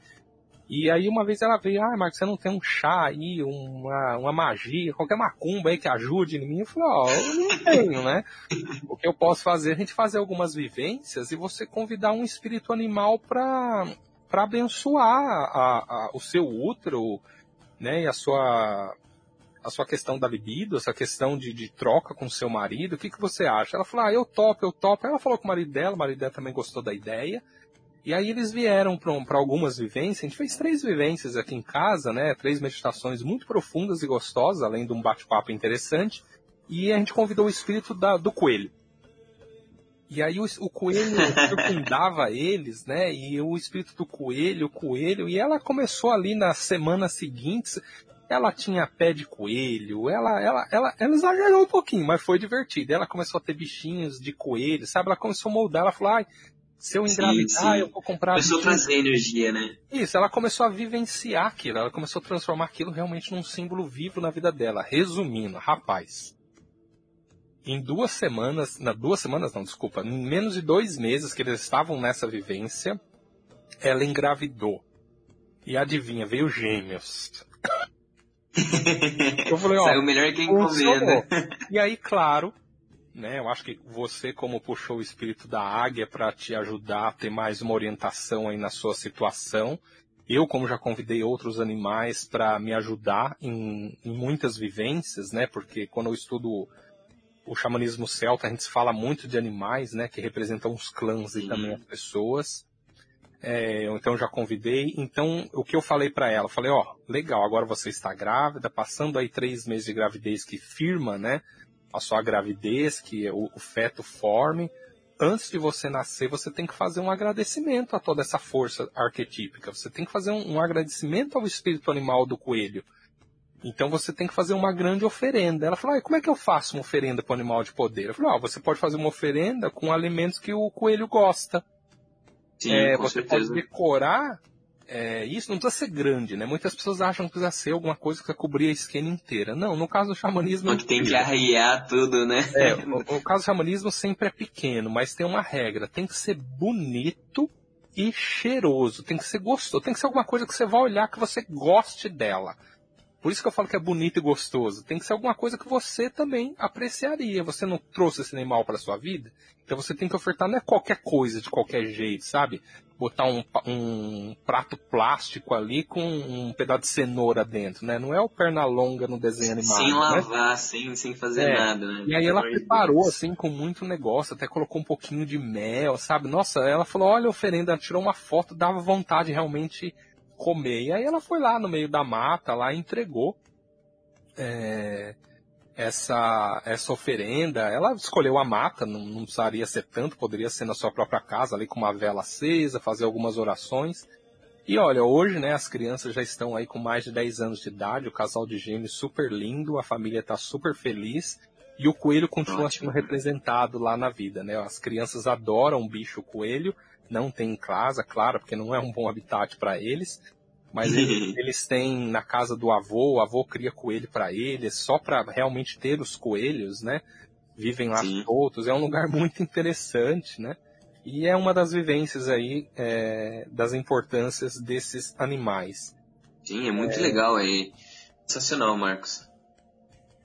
B: E aí uma vez ela veio, ah, Marcos, você não tem um chá aí, uma, uma magia, qualquer macumba aí que ajude em mim? Eu falei, ó, oh, eu não tenho, né? O que eu posso fazer é a gente fazer algumas vivências e você convidar um espírito animal para para abençoar a, a, o seu útero, né, e a sua a sua questão da libido, essa questão de, de troca com seu marido, o que, que você acha? Ela falou, ah, eu topo, eu topo. Ela falou com o marido dela, o marido dela também gostou da ideia. E aí eles vieram para algumas vivências, a gente fez três vivências aqui em casa, né? Três meditações muito profundas e gostosas, além de um bate-papo interessante. E a gente convidou o espírito da, do coelho. E aí o, o coelho circundava eles, né? E o espírito do coelho, o coelho, e ela começou ali nas semanas seguintes ela tinha pé de coelho, ela, ela, ela, ela exagerou um pouquinho, mas foi divertido. Ela começou a ter bichinhos de coelho, sabe? Ela começou a moldar, ela falou, ai, se eu engravidar, eu vou comprar.
A: Começou a trazer energia, né?
B: Isso, ela começou a vivenciar aquilo, ela começou a transformar aquilo realmente num símbolo vivo na vida dela. Resumindo, rapaz, em duas semanas, na duas semanas não, desculpa, em menos de dois meses que eles estavam nessa vivência, ela engravidou. E adivinha, veio gêmeos.
A: Eu falei, ó, Saiu melhor que encomenda.
B: E aí, claro, né, eu acho que você como puxou o espírito da águia para te ajudar a ter mais uma orientação aí na sua situação, eu como já convidei outros animais para me ajudar em, em, muitas vivências, né, porque quando eu estudo o xamanismo celta, a gente fala muito de animais, né, que representam os clãs e também as pessoas é, então já convidei. Então, o que eu falei para ela? Falei, ó, legal, agora você está grávida, passando aí três meses de gravidez que firma, né, a sua gravidez, que o, o feto forme. Antes de você nascer, você tem que fazer um agradecimento a toda essa força arquetípica. Você tem que fazer um, um agradecimento ao espírito animal do coelho. Então você tem que fazer uma grande oferenda. Ela falou, ah, como é que eu faço uma oferenda para o animal de poder? Eu falei, ó, você pode fazer uma oferenda com alimentos que o coelho gosta. Sim, é, você certeza. pode decorar é, isso não precisa ser grande, né? Muitas pessoas acham que precisa ser alguma coisa que vai cobrir a esquina inteira. Não, no caso do xamanismo.
A: Que tem que arriar tudo, né?
B: É, o, o caso do xamanismo sempre é pequeno, mas tem uma regra. Tem que ser bonito e cheiroso. Tem que ser gostoso. Tem que ser alguma coisa que você vai olhar que você goste dela. Por isso que eu falo que é bonito e gostoso. Tem que ser alguma coisa que você também apreciaria. Você não trouxe esse animal para sua vida, então você tem que ofertar não é qualquer coisa de qualquer jeito, sabe? Botar um, um prato plástico ali com um pedaço de cenoura dentro, né? Não é o perna longa no desenho animado.
A: Sem
B: né?
A: lavar, né? sem, sem fazer é. nada, né?
B: E aí ela preparou assim com muito negócio, até colocou um pouquinho de mel, sabe? Nossa, ela falou, olha a oferenda, ela tirou uma foto, dava vontade realmente comer. E aí ela foi lá no meio da mata, lá entregou é, essa, essa oferenda. Ela escolheu a mata, não, não precisaria ser tanto, poderia ser na sua própria casa, ali com uma vela acesa, fazer algumas orações. E olha, hoje, né, as crianças já estão aí com mais de 10 anos de idade, o casal de gêmeos super lindo, a família está super feliz. E o coelho continua Ótimo. sendo representado lá na vida, né? As crianças adoram o bicho coelho, não tem em casa, claro, porque não é um bom habitat para eles. Mas eles, eles, têm na casa do avô, o avô cria coelho para eles, só para realmente ter os coelhos, né? Vivem lá Sim. soltos, é um lugar muito interessante, né? E é uma das vivências aí é, das importâncias desses animais.
A: Sim, é muito é... legal aí. Sensacional, Marcos.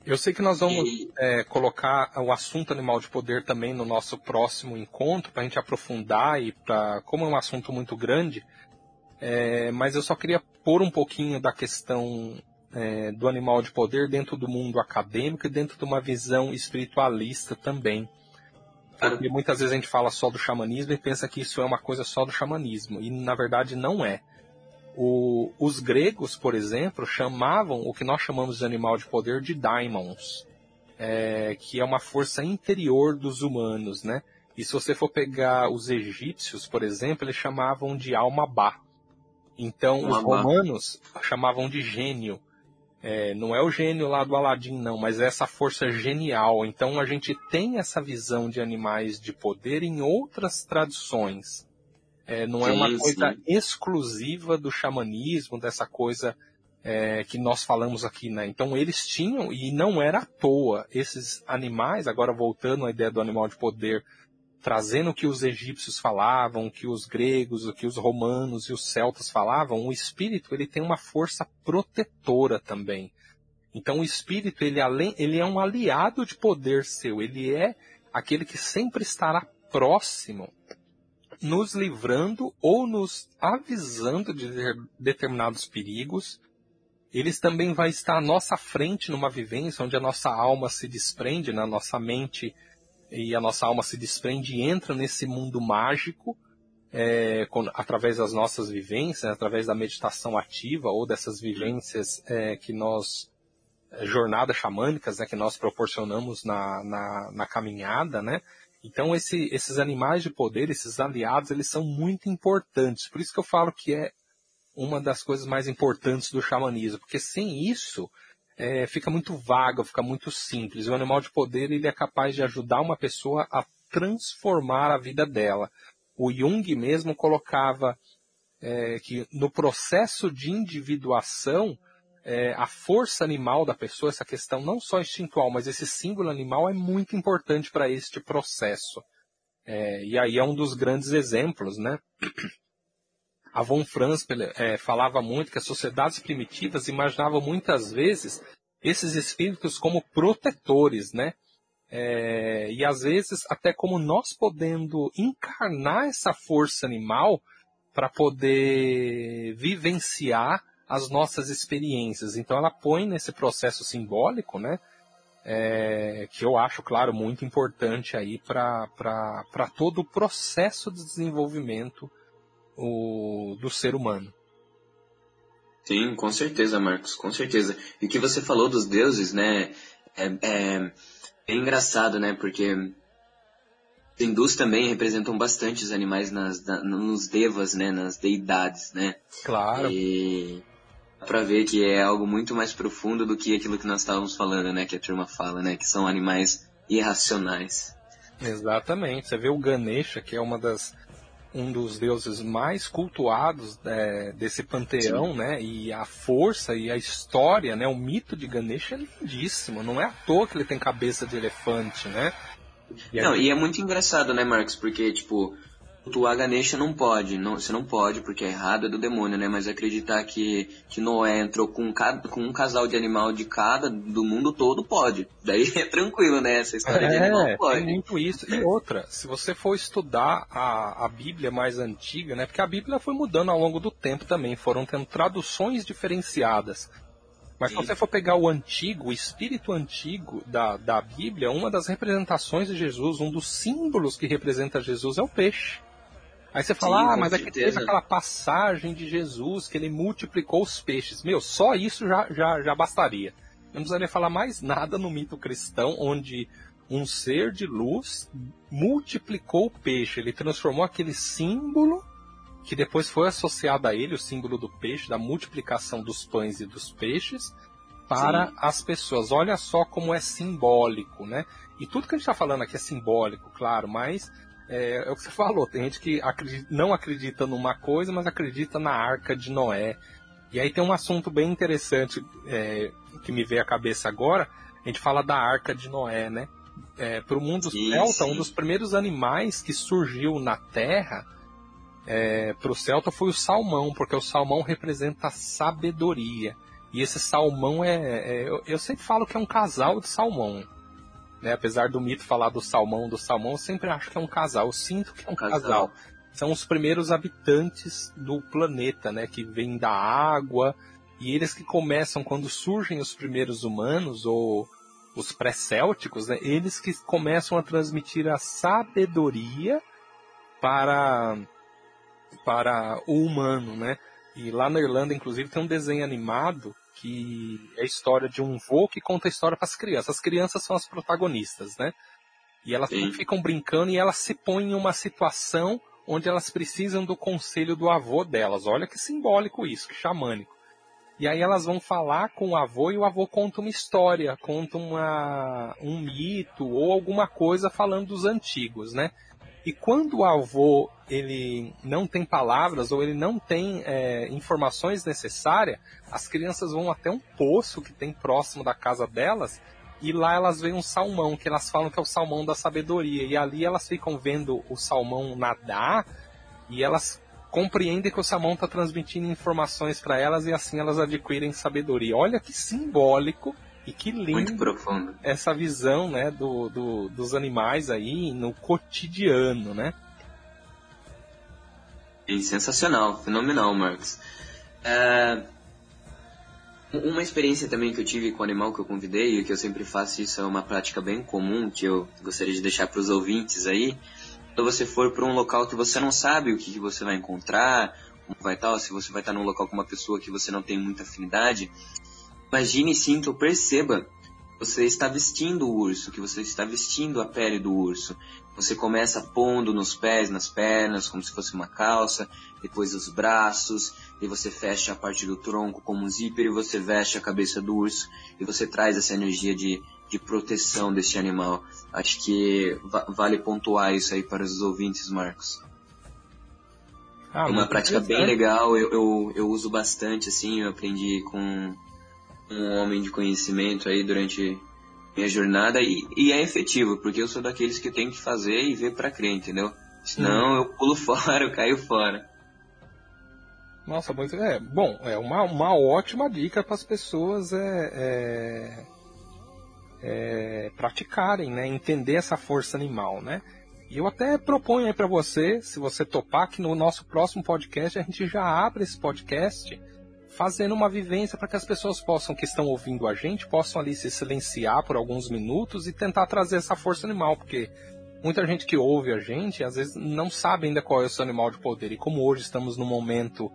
B: Eu sei que nós vamos e... é, colocar o assunto animal de poder também no nosso próximo encontro, para a gente aprofundar e para, como é um assunto muito grande, é, mas eu só queria pôr um pouquinho da questão é, do animal de poder dentro do mundo acadêmico e dentro de uma visão espiritualista também. Porque muitas vezes a gente fala só do xamanismo e pensa que isso é uma coisa só do xamanismo, e na verdade não é. O, os gregos, por exemplo, chamavam o que nós chamamos de animal de poder de daimons, é, que é uma força interior dos humanos, né? E se você for pegar os egípcios, por exemplo, eles chamavam de alma-ba. Então, os romanos chamavam de gênio. É, não é o gênio lá do Aladim, não, mas é essa força genial. Então, a gente tem essa visão de animais de poder em outras tradições. É, não é uma coisa sim. exclusiva do xamanismo, dessa coisa é, que nós falamos aqui, né? Então eles tinham, e não era à toa, esses animais, agora voltando à ideia do animal de poder, trazendo o que os egípcios falavam, o que os gregos, o que os romanos e os celtas falavam, o espírito ele tem uma força protetora também. Então o espírito ele, além, ele é um aliado de poder seu, ele é aquele que sempre estará próximo nos livrando ou nos avisando de determinados perigos. Eles também vai estar à nossa frente numa vivência onde a nossa alma se desprende, na né? nossa mente e a nossa alma se desprende e entra nesse mundo mágico é, com, através das nossas vivências, através da meditação ativa ou dessas vivências é, que nós é, jornadas xamânicas né, que nós proporcionamos na, na, na caminhada, né? Então esse, esses animais de poder, esses aliados, eles são muito importantes. Por isso que eu falo que é uma das coisas mais importantes do xamanismo, porque sem isso é, fica muito vago, fica muito simples. O animal de poder ele é capaz de ajudar uma pessoa a transformar a vida dela. O Jung mesmo colocava é, que no processo de individuação é, a força animal da pessoa, essa questão não só instintual, mas esse símbolo animal é muito importante para este processo. É, e aí é um dos grandes exemplos, né? A von Franz é, falava muito que as sociedades primitivas imaginavam muitas vezes esses espíritos como protetores, né? É, e às vezes até como nós podendo encarnar essa força animal para poder vivenciar as nossas experiências. Então ela põe nesse processo simbólico, né? É, que eu acho, claro, muito importante aí para todo o processo de desenvolvimento o, do ser humano.
A: Sim, com certeza, Marcos, com certeza. E o que você falou dos deuses, né? É, é, é engraçado, né? Porque os hindus também representam bastante os animais nas, na, nos devas, né? Nas deidades, né?
B: Claro.
A: E para ver que é algo muito mais profundo do que aquilo que nós estávamos falando, né? Que a turma fala, né? Que são animais irracionais.
B: Exatamente. Você vê o Ganesha, que é uma das um dos deuses mais cultuados é, desse panteão, Sim. né? E a força e a história, né? O mito de Ganesha é lindíssimo. Não é à toa que ele tem cabeça de elefante, né?
A: E não, e é muito engraçado, né, Marcos? Porque, tipo, cultuar Ganesha não pode, não, você não pode, porque é errado, é do demônio, né? Mas acreditar que, que Noé entrou com, com um casal de animal de cada, do mundo todo, pode. Daí é tranquilo, né? Essa história é, de animal pode.
B: Tem muito isso. E outra, se você for estudar a, a Bíblia mais antiga, né? Porque a Bíblia foi mudando ao longo do tempo também, foram tendo traduções diferenciadas. Mas se você for pegar o antigo, o espírito antigo da, da Bíblia, uma das representações de Jesus, um dos símbolos que representa Jesus é o peixe. Aí você fala, Sim, ah, mas que teve aquela passagem de Jesus que ele multiplicou os peixes. Meu, só isso já, já, já bastaria. Não precisaria falar mais nada no mito cristão, onde um ser de luz multiplicou o peixe. Ele transformou aquele símbolo que depois foi associado a ele, o símbolo do peixe, da multiplicação dos pães e dos peixes, para Sim. as pessoas. Olha só como é simbólico, né? E tudo que a gente está falando aqui é simbólico, claro, mas é, é o que você falou, tem gente que acredita, não acredita numa coisa, mas acredita na arca de Noé. E aí tem um assunto bem interessante é, que me veio à cabeça agora. A gente fala da arca de Noé, né? É, Para o mundo celta, um dos primeiros animais que surgiu na Terra é, para o celta foi o salmão, porque o salmão representa sabedoria. E esse salmão é, é eu, eu sempre falo que é um casal de salmão. Né? Apesar do mito falar do salmão, do salmão, eu sempre acho que é um casal. Eu sinto que é um casal. casal. São os primeiros habitantes do planeta, né? Que vêm da água. E eles que começam, quando surgem os primeiros humanos, ou os pré-célticos, né? Eles que começam a transmitir a sabedoria para, para o humano, né? E lá na Irlanda, inclusive, tem um desenho animado que é a história de um vô que conta a história para as crianças. As crianças são as protagonistas, né? E elas Sim. ficam brincando e elas se põem em uma situação onde elas precisam do conselho do avô delas. Olha que simbólico isso, que xamânico. E aí elas vão falar com o avô e o avô conta uma história, conta uma, um mito ou alguma coisa falando dos antigos, né? E quando o avô ele não tem palavras ou ele não tem é, informações necessárias, as crianças vão até um poço que tem próximo da casa delas e lá elas veem um salmão, que elas falam que é o salmão da sabedoria. E ali elas ficam vendo o salmão nadar e elas compreendem que o salmão está transmitindo informações para elas e assim elas adquirem sabedoria. Olha que simbólico e que lindo essa visão né, do, do, dos animais aí no cotidiano, né?
A: E sensacional, fenomenal, Marcos. É, uma experiência também que eu tive com o animal que eu convidei, e que eu sempre faço isso, é uma prática bem comum que eu gostaria de deixar para os ouvintes aí. Quando você for para um local que você não sabe o que, que você vai encontrar, como vai estar, se você vai estar num local com uma pessoa que você não tem muita afinidade, imagine, sinta ou perceba você está vestindo o urso, que você está vestindo a pele do urso. Você começa pondo nos pés, nas pernas, como se fosse uma calça, depois os braços, e você fecha a parte do tronco como um zíper e você veste a cabeça do urso e você traz essa energia de, de proteção desse animal. Acho que va vale pontuar isso aí para os ouvintes, Marcos. Ah, é uma prática bem legal, eu, eu, eu uso bastante, assim, eu aprendi com um homem de conhecimento aí durante minha jornada e, e é efetivo, porque eu sou daqueles que tem que fazer e ver para crer, entendeu? Senão hum. eu pulo fora, eu caio fora.
B: Nossa, muito, é, bom, é uma, uma ótima dica para as pessoas é, é, é, praticarem, né, entender essa força animal, né? E eu até proponho aí para você, se você topar, que no nosso próximo podcast a gente já abre esse podcast fazendo uma vivência para que as pessoas possam, que estão ouvindo a gente, possam ali se silenciar por alguns minutos e tentar trazer essa força animal, porque muita gente que ouve a gente, às vezes não sabe ainda qual é o seu animal de poder. E como hoje estamos num momento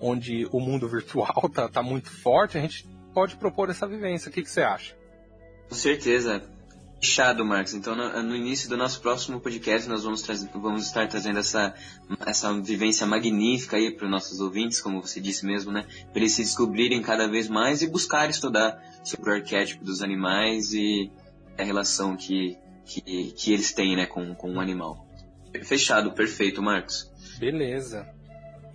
B: onde o mundo virtual está tá muito forte, a gente pode propor essa vivência. O que, que você acha?
A: Com certeza. Fechado, Marcos. Então, no, no, início do nosso próximo podcast, nós vamos, vamos estar trazendo essa, essa vivência magnífica aí para os nossos ouvintes, como você disse mesmo, né? Para eles se descobrirem cada vez mais e buscar estudar sobre o arquétipo dos animais e a relação que, que, que eles têm, né, com, com o animal. Fechado, perfeito, Marcos.
B: Beleza.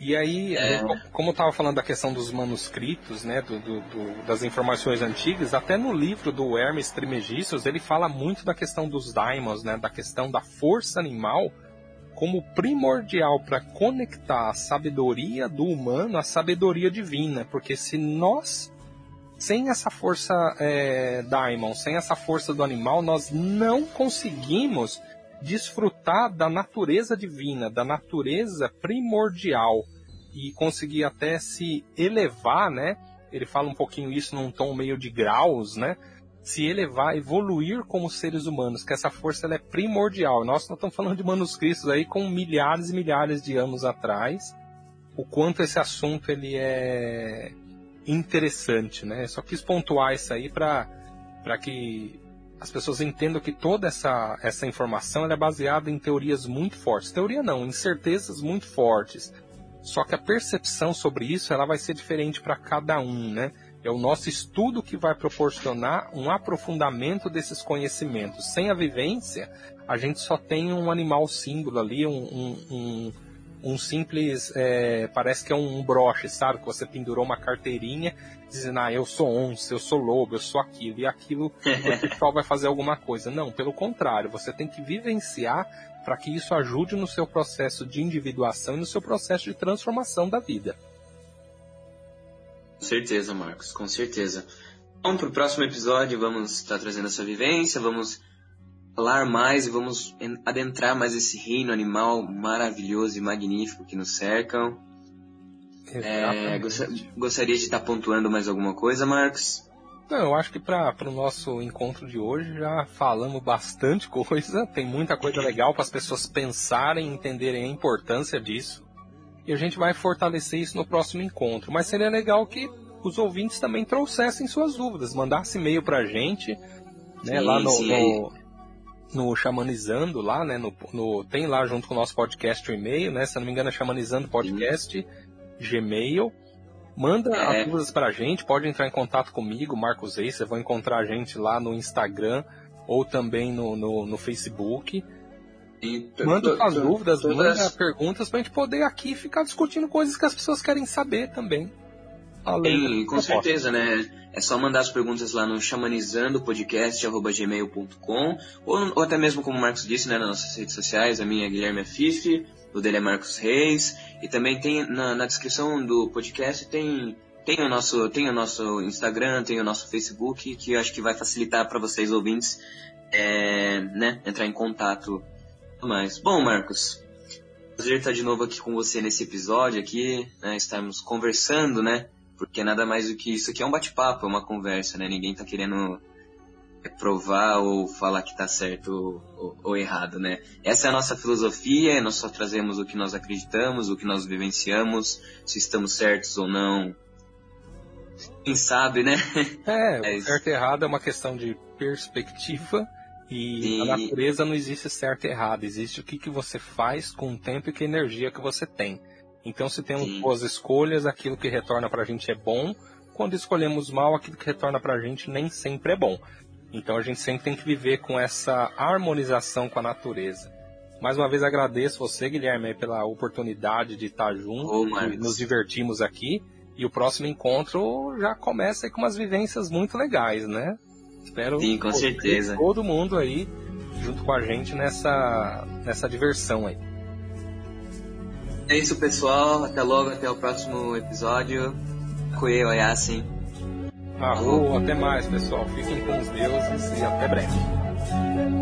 B: E aí, é... como eu estava falando da questão dos manuscritos, né, do, do, do, das informações antigas, até no livro do Hermes Trismegistus, ele fala muito da questão dos daimons, né, da questão da força animal como primordial para conectar a sabedoria do humano à sabedoria divina, porque se nós sem essa força é, daimon, sem essa força do animal, nós não conseguimos desfrutar da natureza divina, da natureza primordial e conseguir até se elevar, né? Ele fala um pouquinho isso num tom meio de graus, né? Se elevar, evoluir como seres humanos, que essa força ela é primordial. Nós não estamos falando de manuscritos aí com milhares e milhares de anos atrás. O quanto esse assunto ele é interessante, né? Só quis pontuar isso aí para que as pessoas entendam que toda essa, essa informação é baseada em teorias muito fortes. Teoria não, em certezas muito fortes. Só que a percepção sobre isso ela vai ser diferente para cada um, né? É o nosso estudo que vai proporcionar um aprofundamento desses conhecimentos. Sem a vivência, a gente só tem um animal símbolo ali, um, um, um, um simples, é, parece que é um broche, sabe? Que você pendurou uma carteirinha dizendo, ah, eu sou onça, eu sou lobo, eu sou aquilo, e aquilo o pessoal vai fazer alguma coisa. Não, pelo contrário, você tem que vivenciar para que isso ajude no seu processo de individuação e no seu processo de transformação da vida.
A: Com certeza, Marcos, com certeza. Então, para o próximo episódio, vamos estar trazendo essa vivência, vamos falar mais e vamos adentrar mais esse reino animal maravilhoso e magnífico que nos cercam. É, gostaria de estar pontuando mais alguma coisa, Marcos?
B: Não, eu acho que para o nosso encontro de hoje já falamos bastante coisa, tem muita coisa legal para as pessoas pensarem e entenderem a importância disso. E a gente vai fortalecer isso no próximo encontro. Mas seria legal que os ouvintes também trouxessem suas dúvidas, mandassem e-mail para a gente, né, sim, lá no,
A: sim,
B: no no Xamanizando lá, né? No, no, tem lá junto com o nosso podcast o e-mail, né? Se não me engano é Xamanizando Podcast, Gmail. Manda é. as dúvidas pra gente, pode entrar em contato comigo, Marcos Reis, você vai encontrar a gente lá no Instagram ou também no, no, no Facebook. manda as dúvidas, todas... manda perguntas pra gente poder aqui ficar discutindo coisas que as pessoas querem saber também.
A: Além com certeza, né? É só mandar as perguntas lá no chamanizandopodcast.gmail.com ou, ou até mesmo, como o Marcos disse, né, nas nossas redes sociais, a minha é Guilherme Afife, o dele é Marcos Reis, e também tem na, na descrição do podcast tem tem o nosso tem o nosso Instagram, tem o nosso Facebook, que eu acho que vai facilitar para vocês ouvintes, é, né, entrar em contato. Mais. Bom, Marcos, prazer estar de novo aqui com você nesse episódio aqui, né, estarmos conversando, né, porque nada mais do que isso aqui é um bate-papo, é uma conversa, né, ninguém tá querendo provar ou falar que está certo ou, ou, errado, né? Essa é a nossa filosofia, nós só trazemos o que nós acreditamos, o que nós vivenciamos, se estamos certos ou não. Quem sabe, né?
B: É, é certo e errado é uma questão de perspectiva e, e, na natureza não existe certo e errado, existe o que, que você faz com o tempo e que energia que você tem. Então, se temos Sim. boas escolhas, aquilo que retorna pra gente é bom. Quando escolhemos mal, aquilo que retorna pra gente nem sempre é bom. Então a gente sempre tem que viver com essa harmonização com a natureza. Mais uma vez agradeço você, Guilherme, pela oportunidade de estar junto, oh, nos divertimos aqui. E o próximo encontro já começa com umas vivências muito legais, né?
A: Espero Sim, com certeza.
B: todo mundo aí junto com a gente nessa, nessa diversão aí.
A: É isso, pessoal. Até logo, até o próximo episódio. Koe Oyasin.
B: Até mais pessoal. Fiquem com os deuses e até breve.